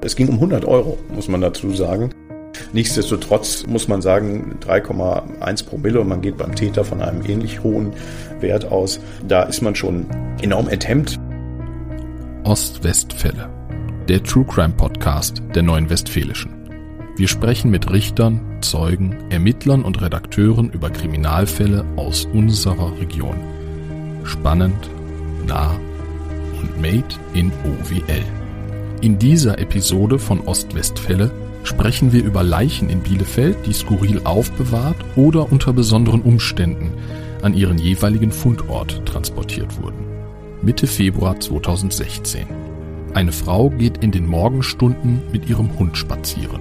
Es ging um 100 Euro, muss man dazu sagen. Nichtsdestotrotz muss man sagen, 3,1 Promille und man geht beim Täter von einem ähnlich hohen Wert aus. Da ist man schon enorm enthemmt. Ostwestfälle, der True Crime Podcast der Neuen Westfälischen. Wir sprechen mit Richtern, Zeugen, Ermittlern und Redakteuren über Kriminalfälle aus unserer Region. Spannend, nah und made in OWL. In dieser Episode von Ostwestfälle sprechen wir über Leichen in Bielefeld, die skurril aufbewahrt oder unter besonderen Umständen an ihren jeweiligen Fundort transportiert wurden. Mitte Februar 2016. Eine Frau geht in den Morgenstunden mit ihrem Hund spazieren.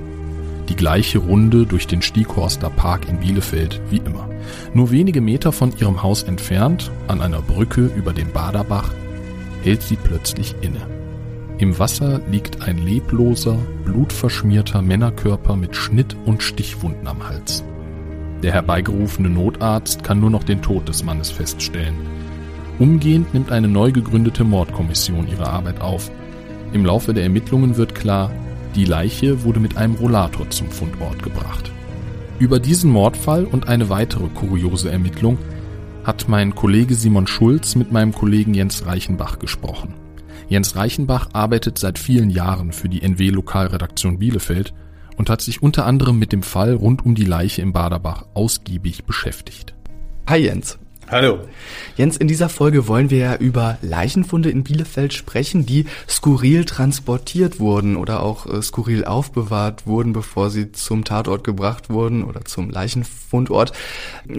Die gleiche Runde durch den Stieghorster Park in Bielefeld wie immer. Nur wenige Meter von ihrem Haus entfernt, an einer Brücke über dem Baderbach, hält sie plötzlich inne. Im Wasser liegt ein lebloser, blutverschmierter Männerkörper mit Schnitt- und Stichwunden am Hals. Der herbeigerufene Notarzt kann nur noch den Tod des Mannes feststellen. Umgehend nimmt eine neu gegründete Mordkommission ihre Arbeit auf. Im Laufe der Ermittlungen wird klar, die Leiche wurde mit einem Rollator zum Fundort gebracht. Über diesen Mordfall und eine weitere kuriose Ermittlung hat mein Kollege Simon Schulz mit meinem Kollegen Jens Reichenbach gesprochen. Jens Reichenbach arbeitet seit vielen Jahren für die NW Lokalredaktion Bielefeld und hat sich unter anderem mit dem Fall rund um die Leiche im Baderbach ausgiebig beschäftigt. Hi Jens. Hallo. Jens, in dieser Folge wollen wir ja über Leichenfunde in Bielefeld sprechen, die skurril transportiert wurden oder auch äh, skurril aufbewahrt wurden, bevor sie zum Tatort gebracht wurden oder zum Leichenfundort.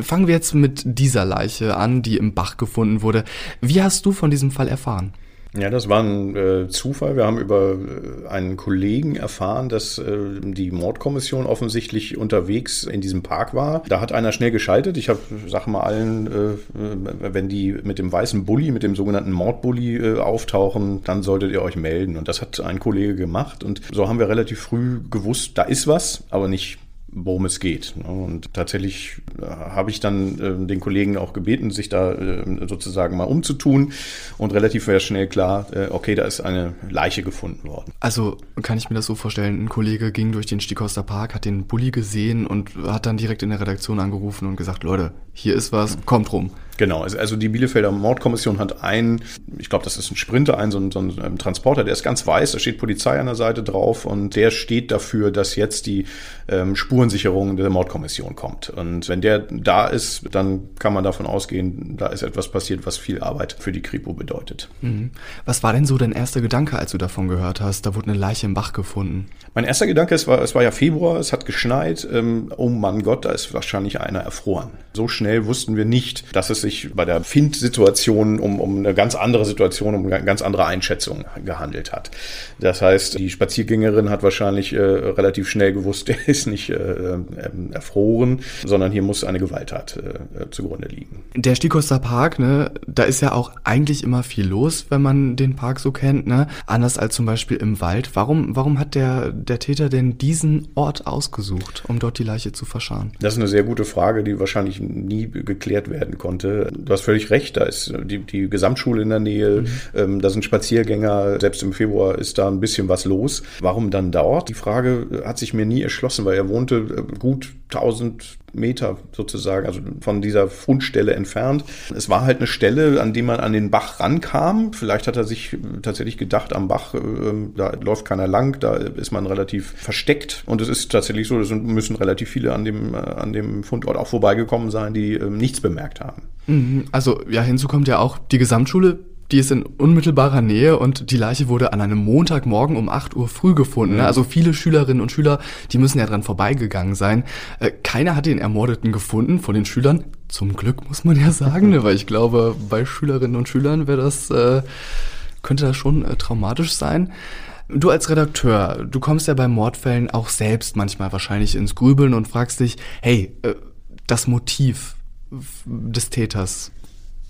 Fangen wir jetzt mit dieser Leiche an, die im Bach gefunden wurde. Wie hast du von diesem Fall erfahren? Ja, das war ein äh, Zufall. Wir haben über äh, einen Kollegen erfahren, dass äh, die Mordkommission offensichtlich unterwegs in diesem Park war. Da hat einer schnell geschaltet. Ich habe, sag mal allen, äh, wenn die mit dem weißen Bulli, mit dem sogenannten Mordbully äh, auftauchen, dann solltet ihr euch melden. Und das hat ein Kollege gemacht. Und so haben wir relativ früh gewusst, da ist was, aber nicht worum es geht. Ne? Und tatsächlich äh, habe ich dann äh, den Kollegen auch gebeten, sich da äh, sozusagen mal umzutun und relativ schnell klar, okay, da ist eine Leiche gefunden worden. Also kann ich mir das so vorstellen, ein Kollege ging durch den Stikoster Park, hat den Bulli gesehen und hat dann direkt in der Redaktion angerufen und gesagt, Leute, hier ist was, kommt rum. Genau, also die Bielefelder Mordkommission hat einen, ich glaube, das ist ein Sprinter, einen so, einen, so einen ähm, Transporter, der ist ganz weiß, da steht Polizei an der Seite drauf und der steht dafür, dass jetzt die ähm, Spurensicherung der Mordkommission kommt. Und wenn der da ist, dann kann man davon ausgehen, da ist etwas passiert, was viel Arbeit für die Kripo bedeutet. Mhm. Was war denn so dein erster Gedanke, als du davon gehört hast? Da wurde eine Leiche im Bach gefunden. Mein erster Gedanke, es war, es war ja Februar, es hat geschneit. Ähm, oh Mann Gott, da ist wahrscheinlich einer erfroren. So schnell wussten wir nicht, dass es sich bei der Find-Situation um, um eine ganz andere Situation, um eine ganz andere Einschätzung gehandelt hat. Das heißt, die Spaziergängerin hat wahrscheinlich äh, relativ schnell gewusst, der ist nicht äh, äh, erfroren, sondern hier muss eine Gewalttat äh, zugrunde liegen. Der Stikoster Park, ne, da ist ja auch eigentlich immer viel los, wenn man den Park so kennt, ne? Anders als zum Beispiel im Wald. Warum, warum hat der, der Täter denn diesen Ort ausgesucht, um dort die Leiche zu verscharen? Das ist eine sehr gute Frage, die wahrscheinlich nie geklärt werden konnte. Du hast völlig recht, da ist die, die Gesamtschule in der Nähe, mhm. ähm, da sind Spaziergänger, selbst im Februar ist da ein bisschen was los. Warum dann dort? Die Frage hat sich mir nie erschlossen, weil er wohnte äh, gut 1000 Meter sozusagen, also von dieser Fundstelle entfernt. Es war halt eine Stelle, an die man an den Bach rankam. Vielleicht hat er sich tatsächlich gedacht, am Bach, äh, da läuft keiner lang, da ist man relativ versteckt. Und es ist tatsächlich so, es müssen relativ viele an dem, äh, an dem Fundort auch vorbeigekommen sein, die äh, nichts bemerkt haben. Mhm. Also ja, hinzu kommt ja auch die Gesamtschule die ist in unmittelbarer Nähe und die Leiche wurde an einem Montagmorgen um 8 Uhr früh gefunden. Mhm. Also viele Schülerinnen und Schüler, die müssen ja dran vorbeigegangen sein. Äh, keiner hat den Ermordeten gefunden von den Schülern. Zum Glück muss man ja sagen, ne? weil ich glaube, bei Schülerinnen und Schülern wäre das, äh, könnte das schon äh, traumatisch sein. Du als Redakteur, du kommst ja bei Mordfällen auch selbst manchmal wahrscheinlich ins Grübeln und fragst dich, hey, äh, das Motiv des Täters,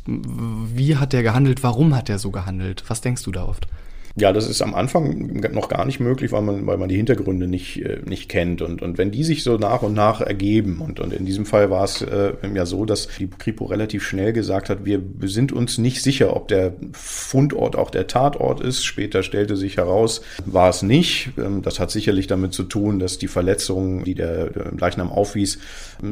wie hat der gehandelt? Warum hat er so gehandelt? Was denkst du da oft? Ja, das ist am Anfang noch gar nicht möglich, weil man, weil man die Hintergründe nicht, äh, nicht kennt. Und, und wenn die sich so nach und nach ergeben, und, und in diesem Fall war es äh, ja so, dass die Kripo relativ schnell gesagt hat, wir sind uns nicht sicher, ob der Fundort auch der Tatort ist. Später stellte sich heraus, war es nicht. Ähm, das hat sicherlich damit zu tun, dass die Verletzungen, die der Leichnam aufwies,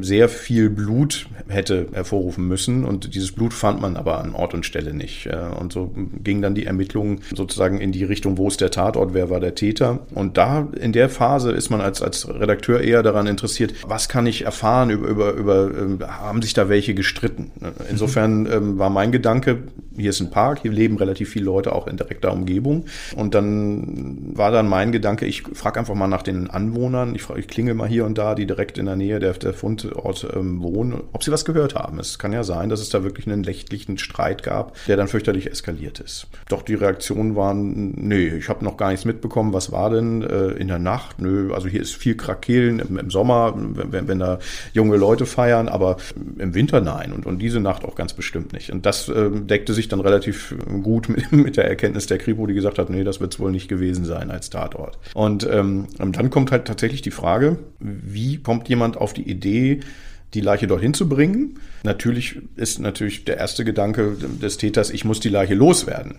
sehr viel Blut hätte hervorrufen müssen. Und dieses Blut fand man aber an Ort und Stelle nicht. Äh, und so gingen dann die Ermittlungen sozusagen in die Richtung, wo ist der Tatort, wer war der Täter. Und da in der Phase ist man als, als Redakteur eher daran interessiert, was kann ich erfahren über, über, über ähm, haben sich da welche gestritten. Insofern ähm, war mein Gedanke, hier ist ein Park, hier leben relativ viele Leute auch in direkter Umgebung. Und dann war dann mein Gedanke, ich frage einfach mal nach den Anwohnern, ich, frage, ich klingel mal hier und da, die direkt in der Nähe der, der Fundort ähm, wohnen, ob sie was gehört haben. Es kann ja sein, dass es da wirklich einen nächtlichen Streit gab, der dann fürchterlich eskaliert ist. Doch die Reaktionen waren, nee, ich habe noch gar nichts mitbekommen, was war denn äh, in der Nacht? Nö, also hier ist viel Krakehlen im, im Sommer, wenn, wenn da junge Leute feiern, aber im Winter nein und, und diese Nacht auch ganz bestimmt nicht. Und das äh, deckte sich dann relativ gut mit, mit der Erkenntnis der Kripo, die gesagt hat, nee, das wird es wohl nicht gewesen sein als Tatort. Und ähm, dann kommt halt tatsächlich die Frage, wie kommt jemand auf die Idee, die Leiche dorthin zu bringen. Natürlich ist natürlich der erste Gedanke des Täters, ich muss die Leiche loswerden.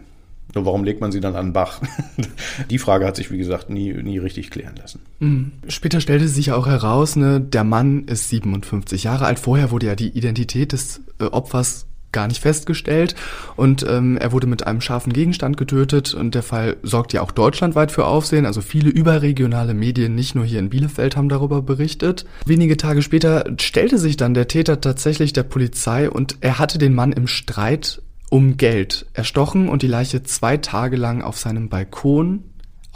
Nur warum legt man sie dann an Bach? Die Frage hat sich, wie gesagt, nie, nie richtig klären lassen. Mhm. Später stellte sich ja auch heraus, ne, der Mann ist 57 Jahre alt. Vorher wurde ja die Identität des äh, Opfers gar nicht festgestellt und ähm, er wurde mit einem scharfen Gegenstand getötet und der Fall sorgt ja auch deutschlandweit für Aufsehen. Also viele überregionale Medien, nicht nur hier in Bielefeld, haben darüber berichtet. Wenige Tage später stellte sich dann der Täter tatsächlich der Polizei und er hatte den Mann im Streit um Geld erstochen und die Leiche zwei Tage lang auf seinem Balkon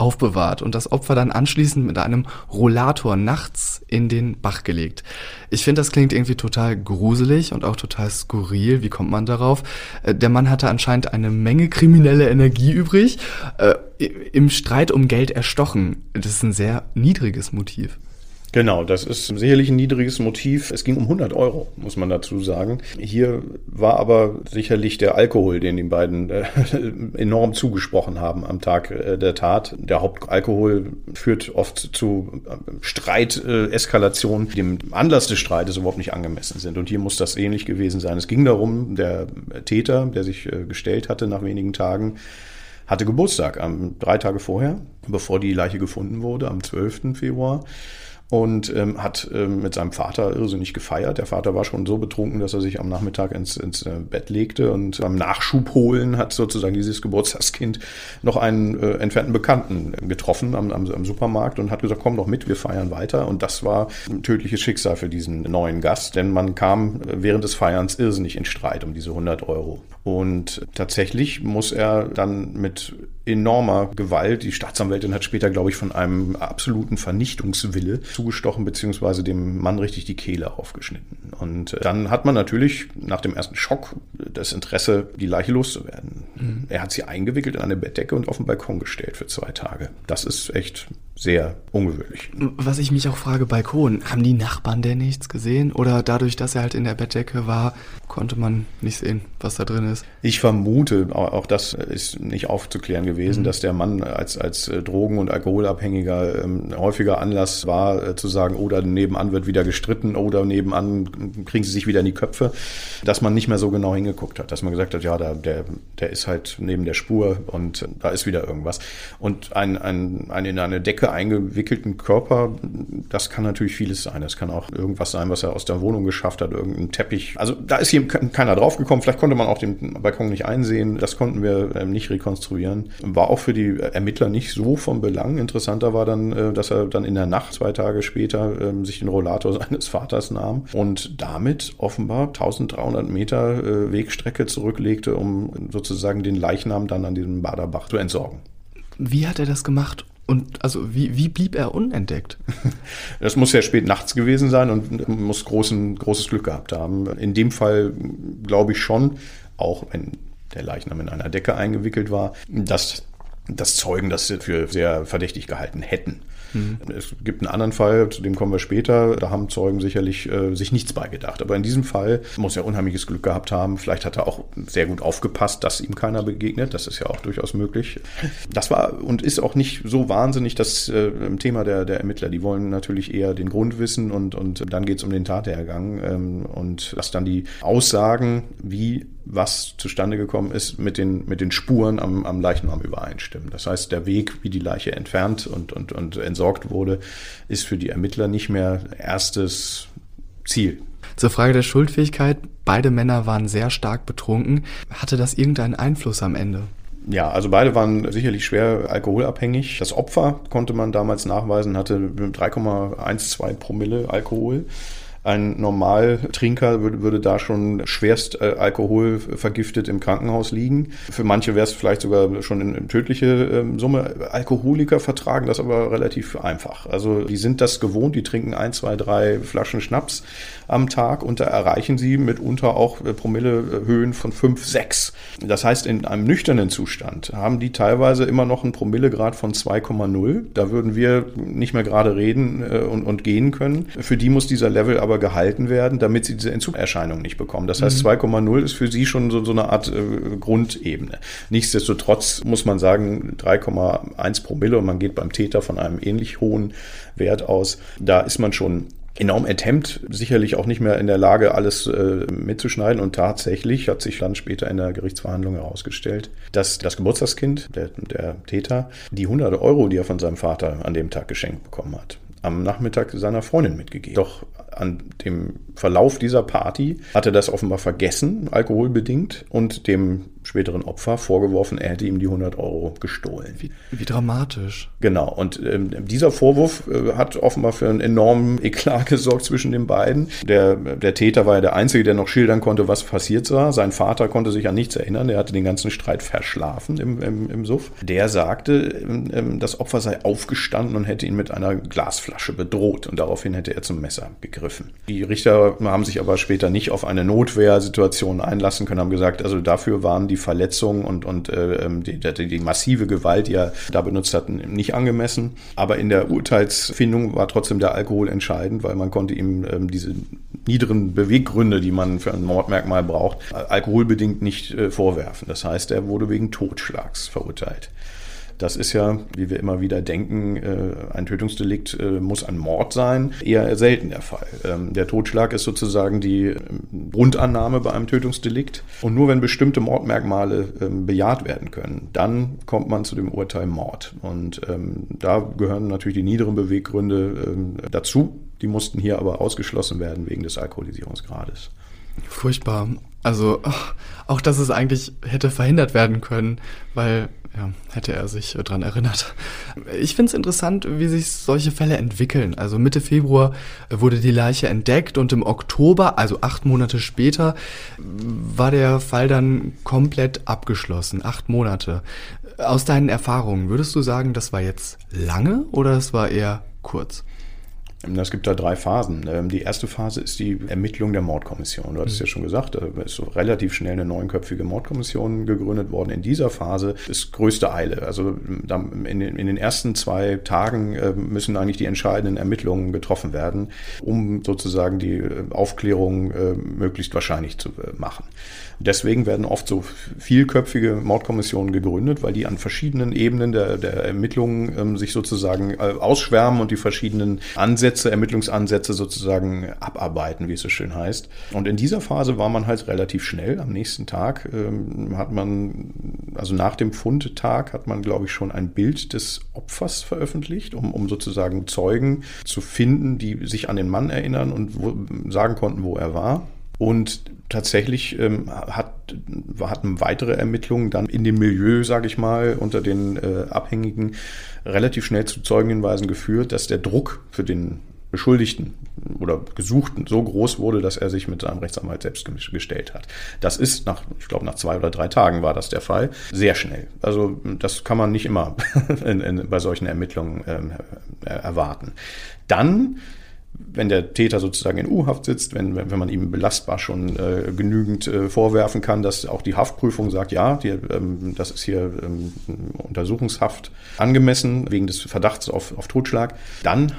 aufbewahrt und das Opfer dann anschließend mit einem Rollator nachts in den Bach gelegt. Ich finde, das klingt irgendwie total gruselig und auch total skurril. Wie kommt man darauf? Äh, der Mann hatte anscheinend eine Menge kriminelle Energie übrig, äh, im Streit um Geld erstochen. Das ist ein sehr niedriges Motiv. Genau, das ist sicherlich ein niedriges Motiv. Es ging um 100 Euro, muss man dazu sagen. Hier war aber sicherlich der Alkohol, den die beiden äh, enorm zugesprochen haben am Tag äh, der Tat. Der Hauptalkohol führt oft zu äh, Streiteskalationen, die dem Anlass des Streites überhaupt nicht angemessen sind. Und hier muss das ähnlich gewesen sein. Es ging darum, der Täter, der sich äh, gestellt hatte nach wenigen Tagen, hatte Geburtstag, am, drei Tage vorher, bevor die Leiche gefunden wurde, am 12. Februar und ähm, hat ähm, mit seinem Vater irrsinnig gefeiert. Der Vater war schon so betrunken, dass er sich am Nachmittag ins, ins äh, Bett legte und beim Nachschub holen hat sozusagen dieses Geburtstagskind noch einen äh, entfernten Bekannten getroffen am, am, am, Supermarkt und hat gesagt, komm doch mit, wir feiern weiter. Und das war ein tödliches Schicksal für diesen neuen Gast, denn man kam äh, während des Feierns irrsinnig in Streit um diese 100 Euro. Und tatsächlich muss er dann mit enormer Gewalt, die Staatsanwältin hat später, glaube ich, von einem absoluten Vernichtungswille zugestochen, beziehungsweise dem Mann richtig die Kehle aufgeschnitten. Und dann hat man natürlich nach dem ersten Schock das Interesse, die Leiche loszuwerden. Mhm. Er hat sie eingewickelt in eine Bettdecke und auf den Balkon gestellt für zwei Tage. Das ist echt sehr ungewöhnlich. Was ich mich auch frage, Balkon, haben die Nachbarn denn nichts gesehen? Oder dadurch, dass er halt in der Bettdecke war, konnte man nicht sehen, was da drin ist? Ich vermute, auch das ist nicht aufzuklären gewesen, mhm. dass der Mann als, als äh, Drogen- und Alkoholabhängiger ähm, häufiger Anlass war, äh, zu sagen, oder oh, nebenan wird wieder gestritten, oder nebenan kriegen sie sich wieder in die Köpfe, dass man nicht mehr so genau hingeguckt hat, dass man gesagt hat, ja, da, der, der ist halt neben der Spur und da ist wieder irgendwas. Und ein, ein, ein in eine Decke eingewickelten Körper, das kann natürlich vieles sein. Das kann auch irgendwas sein, was er aus der Wohnung geschafft hat, irgendein Teppich. Also da ist hier keiner draufgekommen. Vielleicht konnte man auch den Balkon nicht einsehen. Das konnten wir ähm, nicht rekonstruieren. War auch für die Ermittler nicht so von Belang. Interessanter war dann, äh, dass er dann in der Nacht, zwei Tage später, ähm, sich den Rollator seines Vaters nahm und damit offenbar 1300 Meter äh, Wegstrecke zurücklegte, um sozusagen den Leichnam dann an diesem Baderbach zu entsorgen. Wie hat er das gemacht? Und also wie, wie blieb er unentdeckt? Das muss ja spät nachts gewesen sein und muss großen, großes Glück gehabt haben. In dem Fall glaube ich schon, auch wenn der Leichnam in einer Decke eingewickelt war, dass dass Zeugen das für sehr verdächtig gehalten hätten. Mhm. Es gibt einen anderen Fall, zu dem kommen wir später. Da haben Zeugen sicherlich äh, sich nichts beigedacht. Aber in diesem Fall muss er unheimliches Glück gehabt haben. Vielleicht hat er auch sehr gut aufgepasst, dass ihm keiner begegnet. Das ist ja auch durchaus möglich. Das war und ist auch nicht so wahnsinnig das äh, Thema der, der Ermittler. Die wollen natürlich eher den Grund wissen und, und dann geht es um den Tathergang ähm, und dass dann die Aussagen, wie was zustande gekommen ist, mit den, mit den Spuren am, am Leichnam übereinstimmen. Das heißt, der Weg, wie die Leiche entfernt und, und, und entsorgt wurde, ist für die Ermittler nicht mehr erstes Ziel. Zur Frage der Schuldfähigkeit. Beide Männer waren sehr stark betrunken. Hatte das irgendeinen Einfluss am Ende? Ja, also beide waren sicherlich schwer alkoholabhängig. Das Opfer konnte man damals nachweisen, hatte 3,12 Promille Alkohol. Ein Normaltrinker würde, würde da schon schwerst äh, alkoholvergiftet im Krankenhaus liegen. Für manche wäre es vielleicht sogar schon eine tödliche äh, Summe. Alkoholiker vertragen das aber relativ einfach. Also die sind das gewohnt, die trinken ein, zwei, drei Flaschen Schnaps am Tag und da erreichen sie mitunter auch äh, Promillehöhen von fünf, sechs. Das heißt, in einem nüchternen Zustand haben die teilweise immer noch einen Promillegrad von 2,0. Da würden wir nicht mehr gerade reden äh, und, und gehen können. Für die muss dieser Level aber aber gehalten werden, damit sie diese Entzugserscheinung nicht bekommen. Das heißt, mhm. 2,0 ist für sie schon so, so eine Art äh, Grundebene. Nichtsdestotrotz muss man sagen, 3,1 Promille und man geht beim Täter von einem ähnlich hohen Wert aus. Da ist man schon enorm enthemmt, sicherlich auch nicht mehr in der Lage, alles äh, mitzuschneiden. Und tatsächlich hat sich dann später in der Gerichtsverhandlung herausgestellt, dass das Geburtstagskind, der, der Täter, die 100 Euro, die er von seinem Vater an dem Tag geschenkt bekommen hat, am Nachmittag seiner Freundin mitgegeben. Doch an dem Verlauf dieser Party hat er das offenbar vergessen, alkoholbedingt, und dem späteren Opfer vorgeworfen, er hätte ihm die 100 Euro gestohlen. Wie, wie dramatisch. Genau, und ähm, dieser Vorwurf äh, hat offenbar für einen enormen Eklat gesorgt zwischen den beiden. Der, der Täter war ja der Einzige, der noch schildern konnte, was passiert war. Sein Vater konnte sich an nichts erinnern, er hatte den ganzen Streit verschlafen im, im, im Suff. Der sagte, ähm, ähm, das Opfer sei aufgestanden und hätte ihn mit einer Glasflasche bedroht und daraufhin hätte er zum Messer gegriffen. Die Richter haben sich aber später nicht auf eine Notwehrsituation einlassen können, haben gesagt, also dafür waren die die Verletzung und, und äh, ähm, die, die, die massive Gewalt, die er da benutzt hat, nicht angemessen. Aber in der Urteilsfindung war trotzdem der Alkohol entscheidend, weil man konnte ihm ähm, diese niederen Beweggründe, die man für ein Mordmerkmal braucht, alkoholbedingt nicht äh, vorwerfen. Das heißt, er wurde wegen Totschlags verurteilt. Das ist ja, wie wir immer wieder denken, äh, ein Tötungsdelikt äh, muss ein Mord sein, eher selten der Fall. Ähm, der Totschlag ist sozusagen die ähm, Grundannahme bei einem Tötungsdelikt. Und nur wenn bestimmte Mordmerkmale ähm, bejaht werden können, dann kommt man zu dem Urteil Mord. Und da gehören natürlich die niederen Beweggründe dazu. Die mussten hier aber ausgeschlossen werden wegen des Alkoholisierungsgrades. Furchtbar. Also auch, dass es eigentlich hätte verhindert werden können, weil ja, hätte er sich dran erinnert. Ich finde es interessant, wie sich solche Fälle entwickeln. Also Mitte Februar wurde die Leiche entdeckt und im Oktober, also acht Monate später, war der Fall dann komplett abgeschlossen. Acht Monate. Aus deinen Erfahrungen, würdest du sagen, das war jetzt lange oder es war eher kurz? Es gibt da drei Phasen. Ähm, die erste Phase ist die Ermittlung der Mordkommission. Du hattest mhm. ja schon gesagt, da ist so relativ schnell eine neunköpfige Mordkommission gegründet worden. In dieser Phase ist größte Eile. Also in den ersten zwei Tagen äh, müssen eigentlich die entscheidenden Ermittlungen getroffen werden, um sozusagen die äh, Aufklärung äh, möglichst wahrscheinlich zu machen. Deswegen werden oft so vielköpfige Mordkommissionen gegründet, weil die an verschiedenen Ebenen der, der Ermittlungen ähm, sich sozusagen ausschwärmen und die verschiedenen Ansätze Ansätze, Ermittlungsansätze sozusagen abarbeiten, wie es so schön heißt. Und in dieser Phase war man halt relativ schnell. Am nächsten Tag ähm, hat man, also nach dem Fundtag hat man, glaube ich, schon ein Bild des Opfers veröffentlicht, um, um sozusagen Zeugen zu finden, die sich an den Mann erinnern und wo, sagen konnten, wo er war. Und tatsächlich ähm, hat, hatten weitere Ermittlungen dann in dem Milieu, sage ich mal, unter den äh, Abhängigen relativ schnell zu Zeugenhinweisen geführt, dass der Druck für den Beschuldigten oder Gesuchten so groß wurde, dass er sich mit seinem Rechtsanwalt selbst gestellt hat. Das ist nach, ich glaube, nach zwei oder drei Tagen war das der Fall. Sehr schnell. Also das kann man nicht immer in, in, bei solchen Ermittlungen ähm, erwarten. Dann wenn der Täter sozusagen in U-Haft sitzt, wenn, wenn man ihm belastbar schon äh, genügend äh, vorwerfen kann, dass auch die Haftprüfung sagt, ja, die, ähm, das ist hier ähm, Untersuchungshaft angemessen wegen des Verdachts auf, auf Totschlag, dann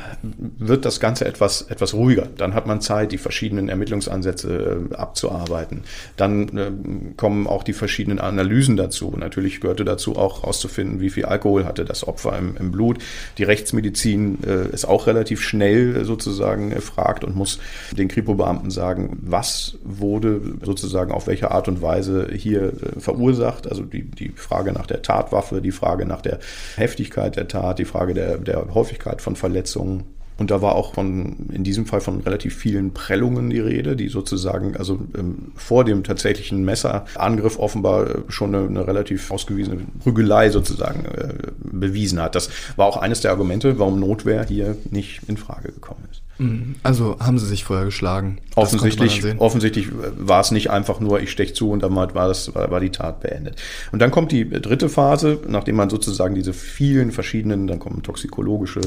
wird das Ganze etwas, etwas ruhiger. Dann hat man Zeit, die verschiedenen Ermittlungsansätze äh, abzuarbeiten. Dann äh, kommen auch die verschiedenen Analysen dazu. Natürlich gehörte dazu auch herauszufinden, wie viel Alkohol hatte das Opfer im, im Blut. Die Rechtsmedizin äh, ist auch relativ schnell sozusagen fragt und muss den Kripo-Beamten sagen, was wurde sozusagen auf welche Art und Weise hier äh, verursacht. Also die, die Frage nach der Tatwaffe, die Frage nach der Heftigkeit der Tat, die Frage der, der Häufigkeit von Verletzungen. Und da war auch von, in diesem Fall von relativ vielen Prellungen die Rede, die sozusagen also ähm, vor dem tatsächlichen Messerangriff offenbar äh, schon eine, eine relativ ausgewiesene Prügelei sozusagen äh, bewiesen hat. Das war auch eines der Argumente, warum Notwehr hier nicht in Frage gekommen ist. Mhm. Also haben sie sich vorher geschlagen. Offensichtlich, offensichtlich war es nicht einfach nur, ich stech zu und dann war, das, war, die Tat beendet. Und dann kommt die dritte Phase, nachdem man sozusagen diese vielen verschiedenen, dann kommen toxikologische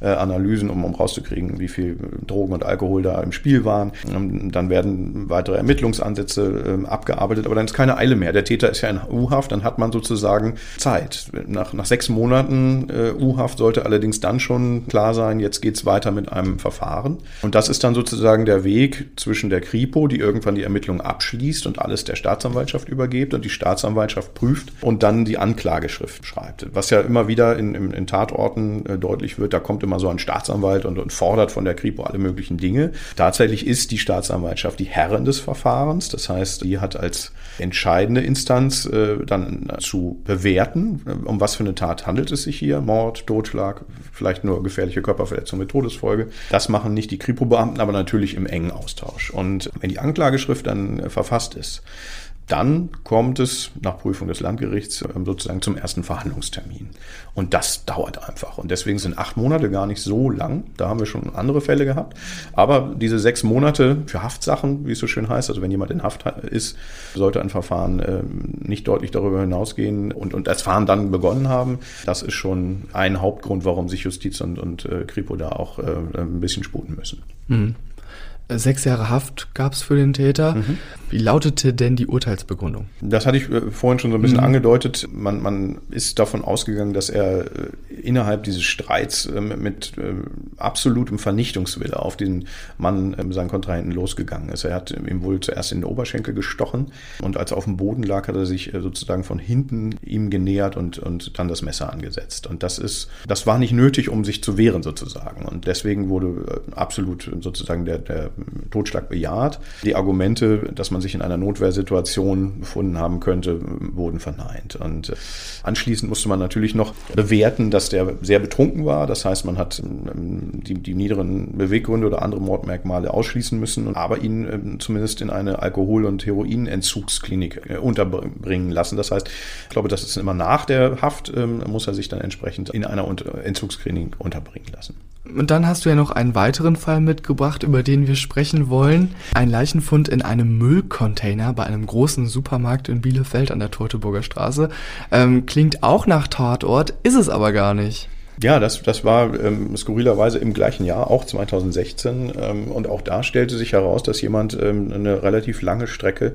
äh, Analysen, um, um rauszukriegen, wie viel Drogen und Alkohol da im Spiel waren. Und dann werden weitere Ermittlungsansätze äh, abgearbeitet, aber dann ist keine Eile mehr. Der Täter ist ja in U-Haft, dann hat man sozusagen Zeit. Nach, nach sechs Monaten äh, U-Haft sollte allerdings dann schon klar sein, jetzt geht's weiter mit einem Verfahren. Verfahren. Und das ist dann sozusagen der Weg zwischen der Kripo, die irgendwann die Ermittlungen abschließt und alles der Staatsanwaltschaft übergibt und die Staatsanwaltschaft prüft und dann die Anklageschrift schreibt. Was ja immer wieder in, in, in Tatorten äh, deutlich wird, da kommt immer so ein Staatsanwalt und, und fordert von der Kripo alle möglichen Dinge. Tatsächlich ist die Staatsanwaltschaft die Herrin des Verfahrens. Das heißt, die hat als entscheidende Instanz äh, dann zu bewerten, um was für eine Tat handelt es sich hier. Mord, Totschlag, vielleicht nur gefährliche Körperverletzung mit Todesfolge. Das macht machen nicht die Kripo-Beamten, aber natürlich im engen Austausch. Und wenn die Anklageschrift dann verfasst ist, dann kommt es nach Prüfung des Landgerichts ähm, sozusagen zum ersten Verhandlungstermin. Und das dauert einfach. Und deswegen sind acht Monate gar nicht so lang. Da haben wir schon andere Fälle gehabt. Aber diese sechs Monate für Haftsachen, wie es so schön heißt, also wenn jemand in Haft ist, sollte ein Verfahren ähm, nicht deutlich darüber hinausgehen und, und das Fahren dann begonnen haben. Das ist schon ein Hauptgrund, warum sich Justiz und, und äh, Kripo da auch äh, ein bisschen sputen müssen. Mhm. Sechs Jahre Haft gab es für den Täter. Mhm. Wie lautete denn die Urteilsbegründung? Das hatte ich äh, vorhin schon so ein bisschen mhm. angedeutet. Man, man ist davon ausgegangen, dass er äh, innerhalb dieses Streits äh, mit absolutem Vernichtungswille auf den Mann, seinen Kontrahenten, losgegangen ist. Er hat ihm wohl zuerst in den Oberschenkel gestochen und als er auf dem Boden lag, hat er sich sozusagen von hinten ihm genähert und, und dann das Messer angesetzt. Und das ist, das war nicht nötig, um sich zu wehren sozusagen. Und deswegen wurde absolut sozusagen der, der Totschlag bejaht. Die Argumente, dass man sich in einer Notwehrsituation befunden haben könnte, wurden verneint. Und äh, anschließend musste man natürlich noch bewerten, dass der sehr betrunken war. Das heißt, man hat ähm, die, die niederen Beweggründe oder andere Mordmerkmale ausschließen müssen, aber ihn ähm, zumindest in eine Alkohol- und Heroinentzugsklinik äh, unterbringen lassen. Das heißt, ich glaube, das ist immer nach der Haft, ähm, muss er sich dann entsprechend in einer Entzugsklinik unterbringen lassen. Und dann hast du ja noch einen weiteren Fall mitgebracht, über den wir sprechen wollen. Ein Leichenfund in einem Müllcontainer bei einem großen Supermarkt in Bielefeld an der Teutoburger Straße. Ähm, klingt auch nach Tatort, ist es aber gar nicht. Ja, das, das war ähm, skurrilerweise im gleichen Jahr, auch 2016. Ähm, und auch da stellte sich heraus, dass jemand ähm, eine relativ lange Strecke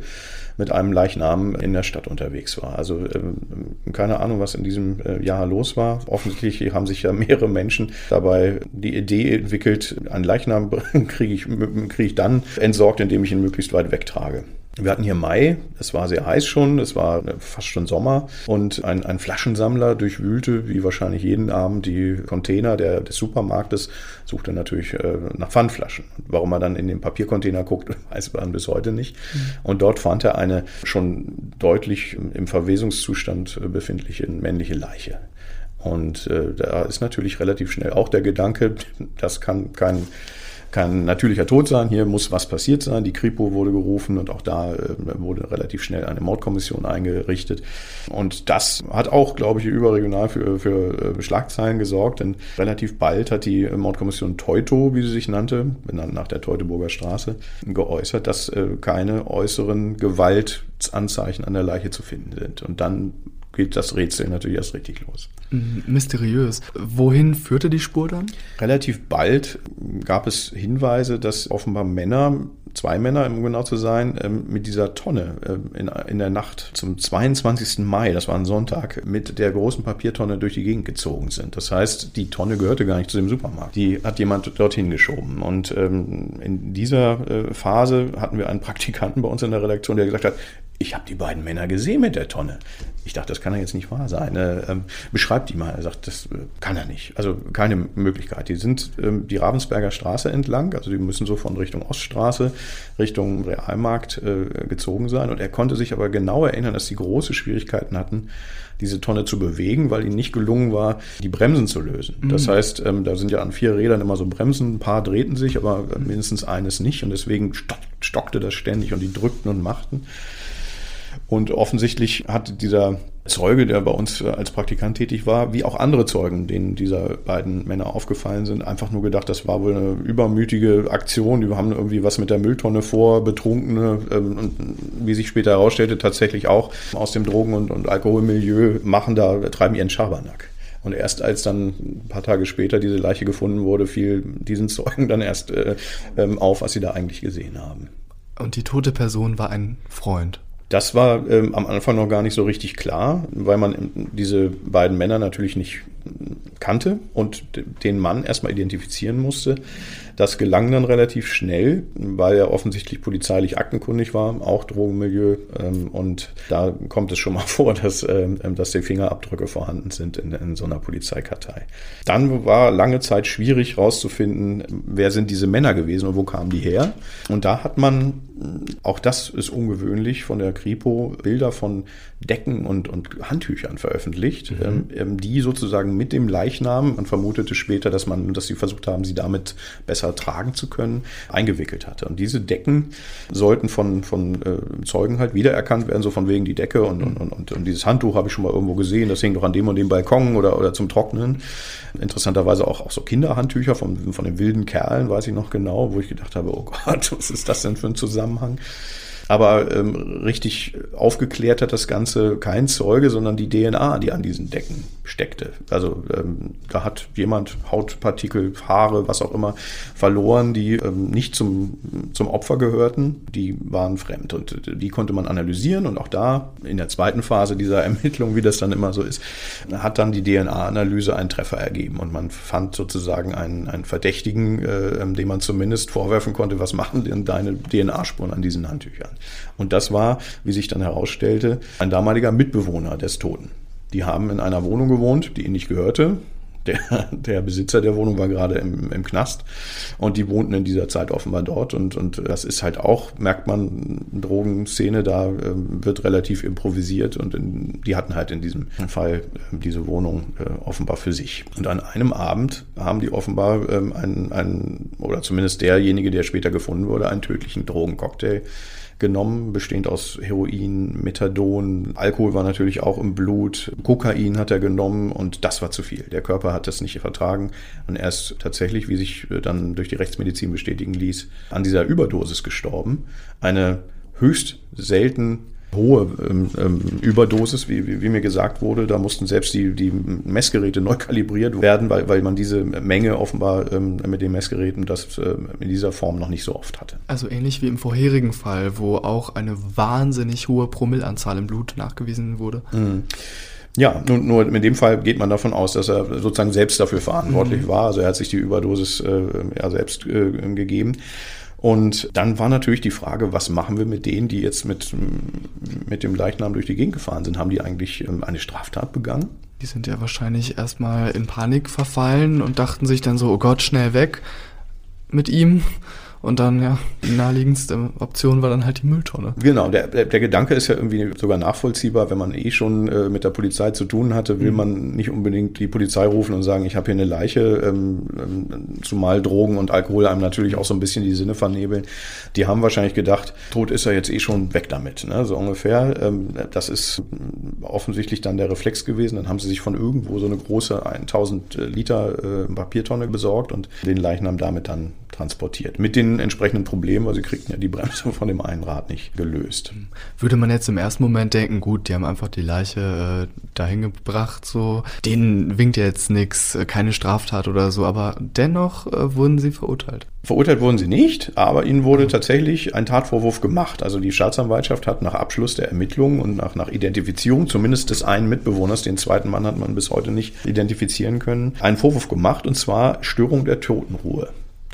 mit einem Leichnam in der Stadt unterwegs war. Also ähm, keine Ahnung, was in diesem äh, Jahr los war. Offensichtlich haben sich ja mehrere Menschen dabei die Idee entwickelt, einen Leichnam kriege ich, krieg ich dann entsorgt, indem ich ihn möglichst weit wegtrage. Wir hatten hier Mai, es war sehr heiß schon, es war fast schon Sommer und ein, ein Flaschensammler durchwühlte, wie wahrscheinlich jeden Abend, die Container der, des Supermarktes, suchte natürlich äh, nach Pfandflaschen. Warum er dann in den Papiercontainer guckt, weiß man bis heute nicht. Mhm. Und dort fand er eine schon deutlich im Verwesungszustand befindliche männliche Leiche. Und äh, da ist natürlich relativ schnell auch der Gedanke, das kann kein kann natürlicher Tod sein, hier muss was passiert sein. Die Kripo wurde gerufen und auch da äh, wurde relativ schnell eine Mordkommission eingerichtet. Und das hat auch, glaube ich, überregional für, für äh, Schlagzeilen gesorgt, denn relativ bald hat die Mordkommission Teuto, wie sie sich nannte, benannt nach der Teutoburger Straße, geäußert, dass äh, keine äußeren Gewalt Anzeichen an der Leiche zu finden sind. Und dann geht das Rätsel natürlich erst richtig los. Mysteriös. Wohin führte die Spur dann? Relativ bald gab es Hinweise, dass offenbar Männer, zwei Männer, um genau zu sein, ähm, mit dieser Tonne ähm, in, in der Nacht zum 22. Mai, das war ein Sonntag, mit der großen Papiertonne durch die Gegend gezogen sind. Das heißt, die Tonne gehörte gar nicht zu dem Supermarkt. Die hat jemand dorthin geschoben. Und ähm, in dieser äh, Phase hatten wir einen Praktikanten bei uns in der Redaktion, der gesagt hat, ich habe die beiden Männer gesehen mit der Tonne. Ich dachte, das kann ja jetzt nicht wahr sein. Äh, ähm, beschreibt die mal. Er sagt, das äh, kann er nicht. Also keine Möglichkeit. Die sind ähm, die Ravensberger Straße entlang, also die müssen so von Richtung Oststraße, Richtung Realmarkt äh, gezogen sein. Und er konnte sich aber genau erinnern, dass sie große Schwierigkeiten hatten, diese Tonne zu bewegen, weil ihnen nicht gelungen war, die Bremsen zu lösen. Mhm. Das heißt, ähm, da sind ja an vier Rädern immer so Bremsen, ein paar drehten sich, aber mindestens eines nicht. Und deswegen stockte das ständig und die drückten und machten. Und offensichtlich hat dieser Zeuge, der bei uns als Praktikant tätig war, wie auch andere Zeugen, denen dieser beiden Männer aufgefallen sind, einfach nur gedacht, das war wohl eine übermütige Aktion, die haben irgendwie was mit der Mülltonne vor, Betrunkene, ähm, und wie sich später herausstellte, tatsächlich auch aus dem Drogen- und, und Alkoholmilieu machen da, treiben ihren Schabernack. Und erst als dann ein paar Tage später diese Leiche gefunden wurde, fiel diesen Zeugen dann erst äh, ähm, auf, was sie da eigentlich gesehen haben. Und die tote Person war ein Freund. Das war ähm, am Anfang noch gar nicht so richtig klar, weil man diese beiden Männer natürlich nicht kannte und den Mann erstmal identifizieren musste. Das gelang dann relativ schnell, weil er offensichtlich polizeilich aktenkundig war, auch Drogenmilieu. Ähm, und da kommt es schon mal vor, dass, ähm, dass die Fingerabdrücke vorhanden sind in, in so einer Polizeikartei. Dann war lange Zeit schwierig herauszufinden, wer sind diese Männer gewesen und wo kamen die her. Und da hat man, auch das ist ungewöhnlich, von der Kripo Bilder von Decken und, und Handtüchern veröffentlicht, mhm. ähm, die sozusagen mit dem Leichnam, man vermutete später, dass man, dass sie versucht haben, sie damit besser tragen zu können, eingewickelt hatte. Und diese Decken sollten von, von äh, Zeugen halt wiedererkannt werden, so von wegen die Decke und, und, und, und dieses Handtuch habe ich schon mal irgendwo gesehen, das hing doch an dem und dem Balkon oder, oder zum Trocknen. Interessanterweise auch, auch so Kinderhandtücher von, von den wilden Kerlen, weiß ich noch genau, wo ich gedacht habe, oh Gott, was ist das denn für ein Zusammenhang? Aber ähm, richtig aufgeklärt hat das Ganze kein Zeuge, sondern die DNA, die an diesen Decken steckte. Also ähm, da hat jemand Hautpartikel, Haare, was auch immer, verloren, die ähm, nicht zum, zum Opfer gehörten. Die waren fremd und die konnte man analysieren. Und auch da, in der zweiten Phase dieser Ermittlung, wie das dann immer so ist, hat dann die DNA-Analyse einen Treffer ergeben. Und man fand sozusagen einen, einen Verdächtigen, äh, dem man zumindest vorwerfen konnte, was machen denn deine DNA-Spuren an diesen Handtüchern? Und das war, wie sich dann herausstellte, ein damaliger Mitbewohner des Toten. Die haben in einer Wohnung gewohnt, die ihnen nicht gehörte. Der, der Besitzer der Wohnung war gerade im, im Knast und die wohnten in dieser Zeit offenbar dort. Und, und das ist halt auch, merkt man, Drogenszene, da äh, wird relativ improvisiert und in, die hatten halt in diesem Fall äh, diese Wohnung äh, offenbar für sich. Und an einem Abend haben die offenbar ähm, einen, einen, oder zumindest derjenige, der später gefunden wurde, einen tödlichen Drogencocktail genommen, bestehend aus Heroin, Methadon, Alkohol war natürlich auch im Blut, Kokain hat er genommen und das war zu viel. Der Körper hat das nicht vertragen und er ist tatsächlich, wie sich dann durch die Rechtsmedizin bestätigen ließ, an dieser Überdosis gestorben. Eine höchst selten hohe ähm, ähm, Überdosis, wie, wie, wie, mir gesagt wurde. Da mussten selbst die, die Messgeräte neu kalibriert werden, weil, weil man diese Menge offenbar ähm, mit den Messgeräten das äh, in dieser Form noch nicht so oft hatte. Also ähnlich wie im vorherigen Fall, wo auch eine wahnsinnig hohe Promillanzahl im Blut nachgewiesen wurde. Mhm. Ja, nur, nur in dem Fall geht man davon aus, dass er sozusagen selbst dafür verantwortlich mhm. war. Also er hat sich die Überdosis äh, ja, selbst äh, gegeben. Und dann war natürlich die Frage, was machen wir mit denen, die jetzt mit, mit dem Leichnam durch die Gegend gefahren sind? Haben die eigentlich ähm, eine Straftat begangen? Die sind ja wahrscheinlich erstmal in Panik verfallen und dachten sich dann so, oh Gott, schnell weg mit ihm. Und dann, ja, die naheliegendste Option war dann halt die Mülltonne. Genau, der, der, Gedanke ist ja irgendwie sogar nachvollziehbar. Wenn man eh schon äh, mit der Polizei zu tun hatte, will mhm. man nicht unbedingt die Polizei rufen und sagen, ich habe hier eine Leiche, ähm, ähm, zumal Drogen und Alkohol einem natürlich auch so ein bisschen die Sinne vernebeln. Die haben wahrscheinlich gedacht, tot ist er jetzt eh schon weg damit, ne? so ungefähr. Ähm, das ist offensichtlich dann der Reflex gewesen. Dann haben sie sich von irgendwo so eine große 1000 Liter äh, Papiertonne besorgt und den Leichnam damit dann transportiert. Mit den entsprechenden Problemen, weil sie kriegten ja die Bremse von dem einen Rad nicht gelöst. Würde man jetzt im ersten Moment denken, gut, die haben einfach die Leiche äh, dahin gebracht, so, denen winkt ja jetzt nichts, äh, keine Straftat oder so, aber dennoch äh, wurden sie verurteilt. Verurteilt wurden sie nicht, aber ihnen wurde tatsächlich ein Tatvorwurf gemacht. Also die Staatsanwaltschaft hat nach Abschluss der Ermittlungen und nach, nach Identifizierung zumindest des einen Mitbewohners, den zweiten Mann hat man bis heute nicht identifizieren können, einen Vorwurf gemacht und zwar Störung der Totenruhe.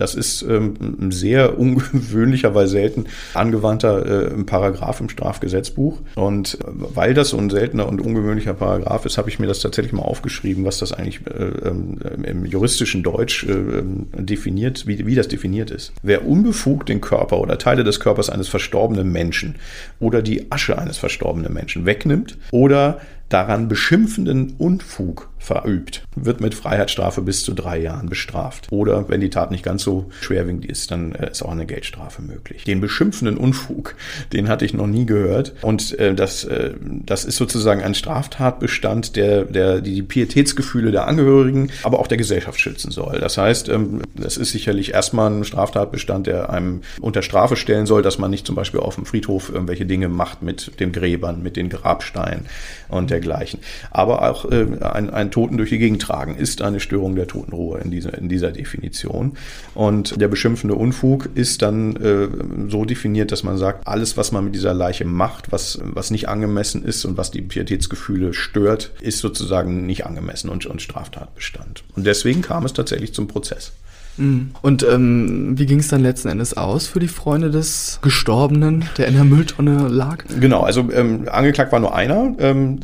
Das ist ähm, ein sehr ungewöhnlicher, weil selten angewandter äh, Paragraph im Strafgesetzbuch. Und äh, weil das so ein seltener und ungewöhnlicher Paragraph ist, habe ich mir das tatsächlich mal aufgeschrieben, was das eigentlich äh, ähm, im juristischen Deutsch äh, ähm, definiert, wie, wie das definiert ist. Wer unbefugt den Körper oder Teile des Körpers eines verstorbenen Menschen oder die Asche eines verstorbenen Menschen wegnimmt oder daran beschimpfenden Unfug verübt, wird mit Freiheitsstrafe bis zu drei Jahren bestraft. Oder wenn die Tat nicht ganz so schwerwiegend ist, dann äh, ist auch eine Geldstrafe möglich. Den beschimpfenden Unfug, den hatte ich noch nie gehört. Und äh, das, äh, das ist sozusagen ein Straftatbestand, der, der die Pietätsgefühle der Angehörigen, aber auch der Gesellschaft schützen soll. Das heißt, ähm, das ist sicherlich erstmal ein Straftatbestand, der einem unter Strafe stellen soll, dass man nicht zum Beispiel auf dem Friedhof irgendwelche Dinge macht mit den Gräbern, mit den Grabsteinen und dergleichen. Aber auch äh, ein, ein Toten durch die Gegend tragen, ist eine Störung der Totenruhe in dieser, in dieser Definition. Und der beschimpfende Unfug ist dann äh, so definiert, dass man sagt, alles, was man mit dieser Leiche macht, was, was nicht angemessen ist und was die Pietätsgefühle stört, ist sozusagen nicht angemessen und, und Straftatbestand. Und deswegen kam es tatsächlich zum Prozess. Mhm. Und ähm, wie ging es dann letzten Endes aus für die Freunde des Gestorbenen, der in der Mülltonne lag? Genau, also ähm, angeklagt war nur einer. Ähm,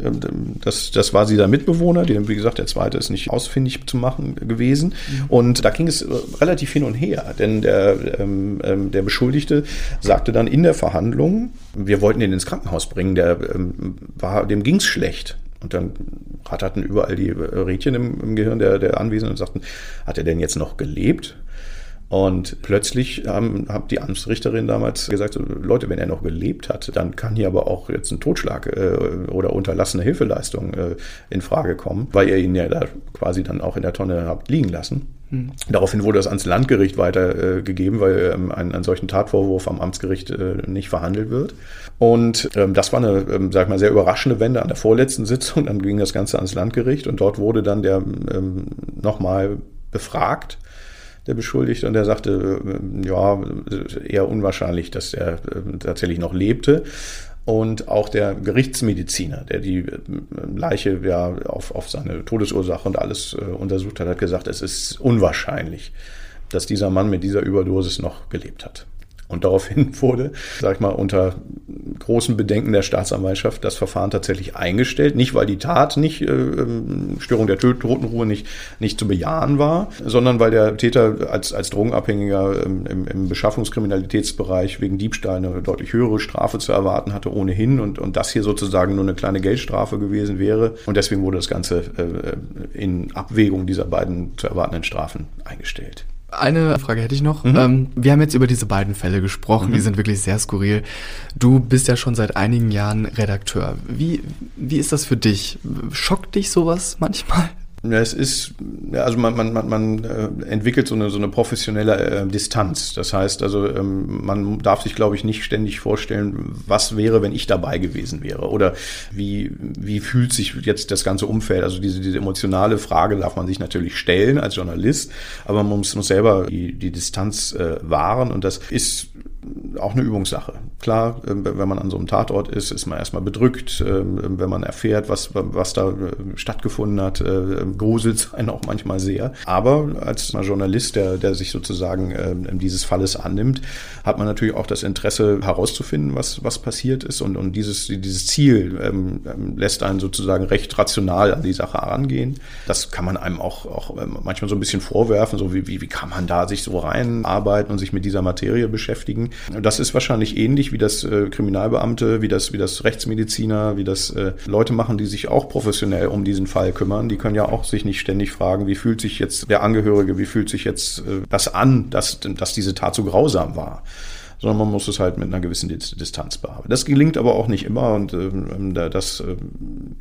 das, das war dieser Mitbewohner, den, wie gesagt, der zweite ist nicht ausfindig zu machen gewesen. Mhm. Und da ging es relativ hin und her, denn der, ähm, ähm, der Beschuldigte sagte dann in der Verhandlung, wir wollten ihn ins Krankenhaus bringen, der ähm, war, dem ging's schlecht. Und dann ratterten überall die Rädchen im, im Gehirn der, der Anwesenden und sagten, hat er denn jetzt noch gelebt? Und plötzlich haben, haben die Amtsrichterin damals gesagt, Leute, wenn er noch gelebt hat, dann kann hier aber auch jetzt ein Totschlag äh, oder unterlassene Hilfeleistung äh, in Frage kommen, weil ihr ihn ja da quasi dann auch in der Tonne habt liegen lassen. Mhm. Daraufhin wurde das ans Landgericht weitergegeben, äh, weil ähm, ein, ein solchen Tatvorwurf am Amtsgericht äh, nicht verhandelt wird. Und ähm, das war eine, ähm, sag ich mal, sehr überraschende Wende an der vorletzten Sitzung. Dann ging das Ganze ans Landgericht und dort wurde dann der ähm, nochmal befragt der Beschuldigte und der sagte, äh, ja, eher unwahrscheinlich, dass er äh, tatsächlich noch lebte. Und auch der Gerichtsmediziner, der die äh, Leiche ja auf, auf seine Todesursache und alles untersucht hat, hat gesagt, es ist unwahrscheinlich, dass dieser Mann mit dieser Überdosis noch gelebt hat. Und daraufhin wurde, sag ich mal, unter großen Bedenken der Staatsanwaltschaft das Verfahren tatsächlich eingestellt. Nicht, weil die Tat nicht, äh, ähm, Störung der Totenruhe nicht, nicht zu bejahen war, sondern weil der Täter als, als Drogenabhängiger ähm, im, im Beschaffungskriminalitätsbereich wegen Diebstahl eine deutlich höhere Strafe zu erwarten hatte ohnehin und, und das hier sozusagen nur eine kleine Geldstrafe gewesen wäre. Und deswegen wurde das Ganze äh, in Abwägung dieser beiden zu erwartenden Strafen eingestellt. Eine Frage hätte ich noch. Mhm. Ähm, wir haben jetzt über diese beiden Fälle gesprochen, mhm. die sind wirklich sehr skurril. Du bist ja schon seit einigen Jahren Redakteur. Wie, wie ist das für dich? Schockt dich sowas manchmal? Ja, es ist, also man, man, man, man äh, entwickelt so eine, so eine professionelle äh, Distanz. Das heißt, also ähm, man darf sich, glaube ich, nicht ständig vorstellen, was wäre, wenn ich dabei gewesen wäre. Oder wie, wie fühlt sich jetzt das ganze Umfeld? Also diese, diese emotionale Frage darf man sich natürlich stellen als Journalist, aber man muss, muss selber die, die Distanz äh, wahren. Und das ist auch eine Übungssache. Klar, ähm, wenn man an so einem Tatort ist, ist man erstmal bedrückt, ähm, wenn man erfährt, was, was da äh, stattgefunden hat, äh, gruselt es einen auch manchmal sehr. Aber als Journalist, der, der sich sozusagen ähm, dieses Falles annimmt, hat man natürlich auch das Interesse herauszufinden, was, was passiert ist. Und, und dieses, dieses Ziel ähm, lässt einen sozusagen recht rational an die Sache herangehen. Das kann man einem auch, auch manchmal so ein bisschen vorwerfen, so wie, wie, wie kann man da sich so reinarbeiten und sich mit dieser Materie beschäftigen. Das ist wahrscheinlich ähnlich wie das äh, Kriminalbeamte, wie das, wie das Rechtsmediziner, wie das äh, Leute machen, die sich auch professionell um diesen Fall kümmern. Die können ja auch sich nicht ständig fragen, wie fühlt sich jetzt der Angehörige, wie fühlt sich jetzt äh, das an, dass, dass diese Tat so grausam war sondern man muss es halt mit einer gewissen Distanz bearbeiten. Das gelingt aber auch nicht immer und ähm, das äh,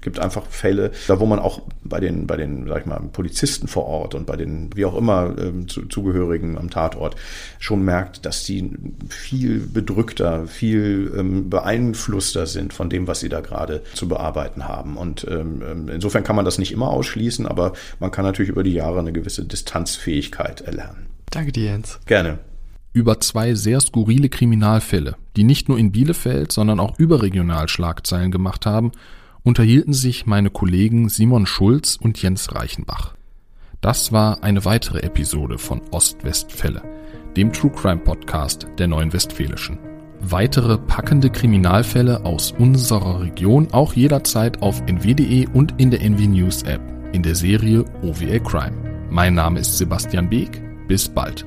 gibt einfach Fälle, da wo man auch bei den, bei den, sag ich mal, Polizisten vor Ort und bei den, wie auch immer, ähm, zu, Zugehörigen am Tatort schon merkt, dass die viel bedrückter, viel ähm, beeinflusster sind von dem, was sie da gerade zu bearbeiten haben. Und ähm, ähm insofern kann man das nicht immer ausschließen, aber man kann natürlich über die Jahre eine gewisse Distanzfähigkeit erlernen. Danke dir, Jens. Gerne. Über zwei sehr skurrile Kriminalfälle, die nicht nur in Bielefeld, sondern auch überregional Schlagzeilen gemacht haben, unterhielten sich meine Kollegen Simon Schulz und Jens Reichenbach. Das war eine weitere Episode von Ostwestfälle, dem True Crime Podcast der Neuen Westfälischen. Weitere packende Kriminalfälle aus unserer Region auch jederzeit auf nw.de und in der NW News App in der Serie OWL Crime. Mein Name ist Sebastian Beek. Bis bald.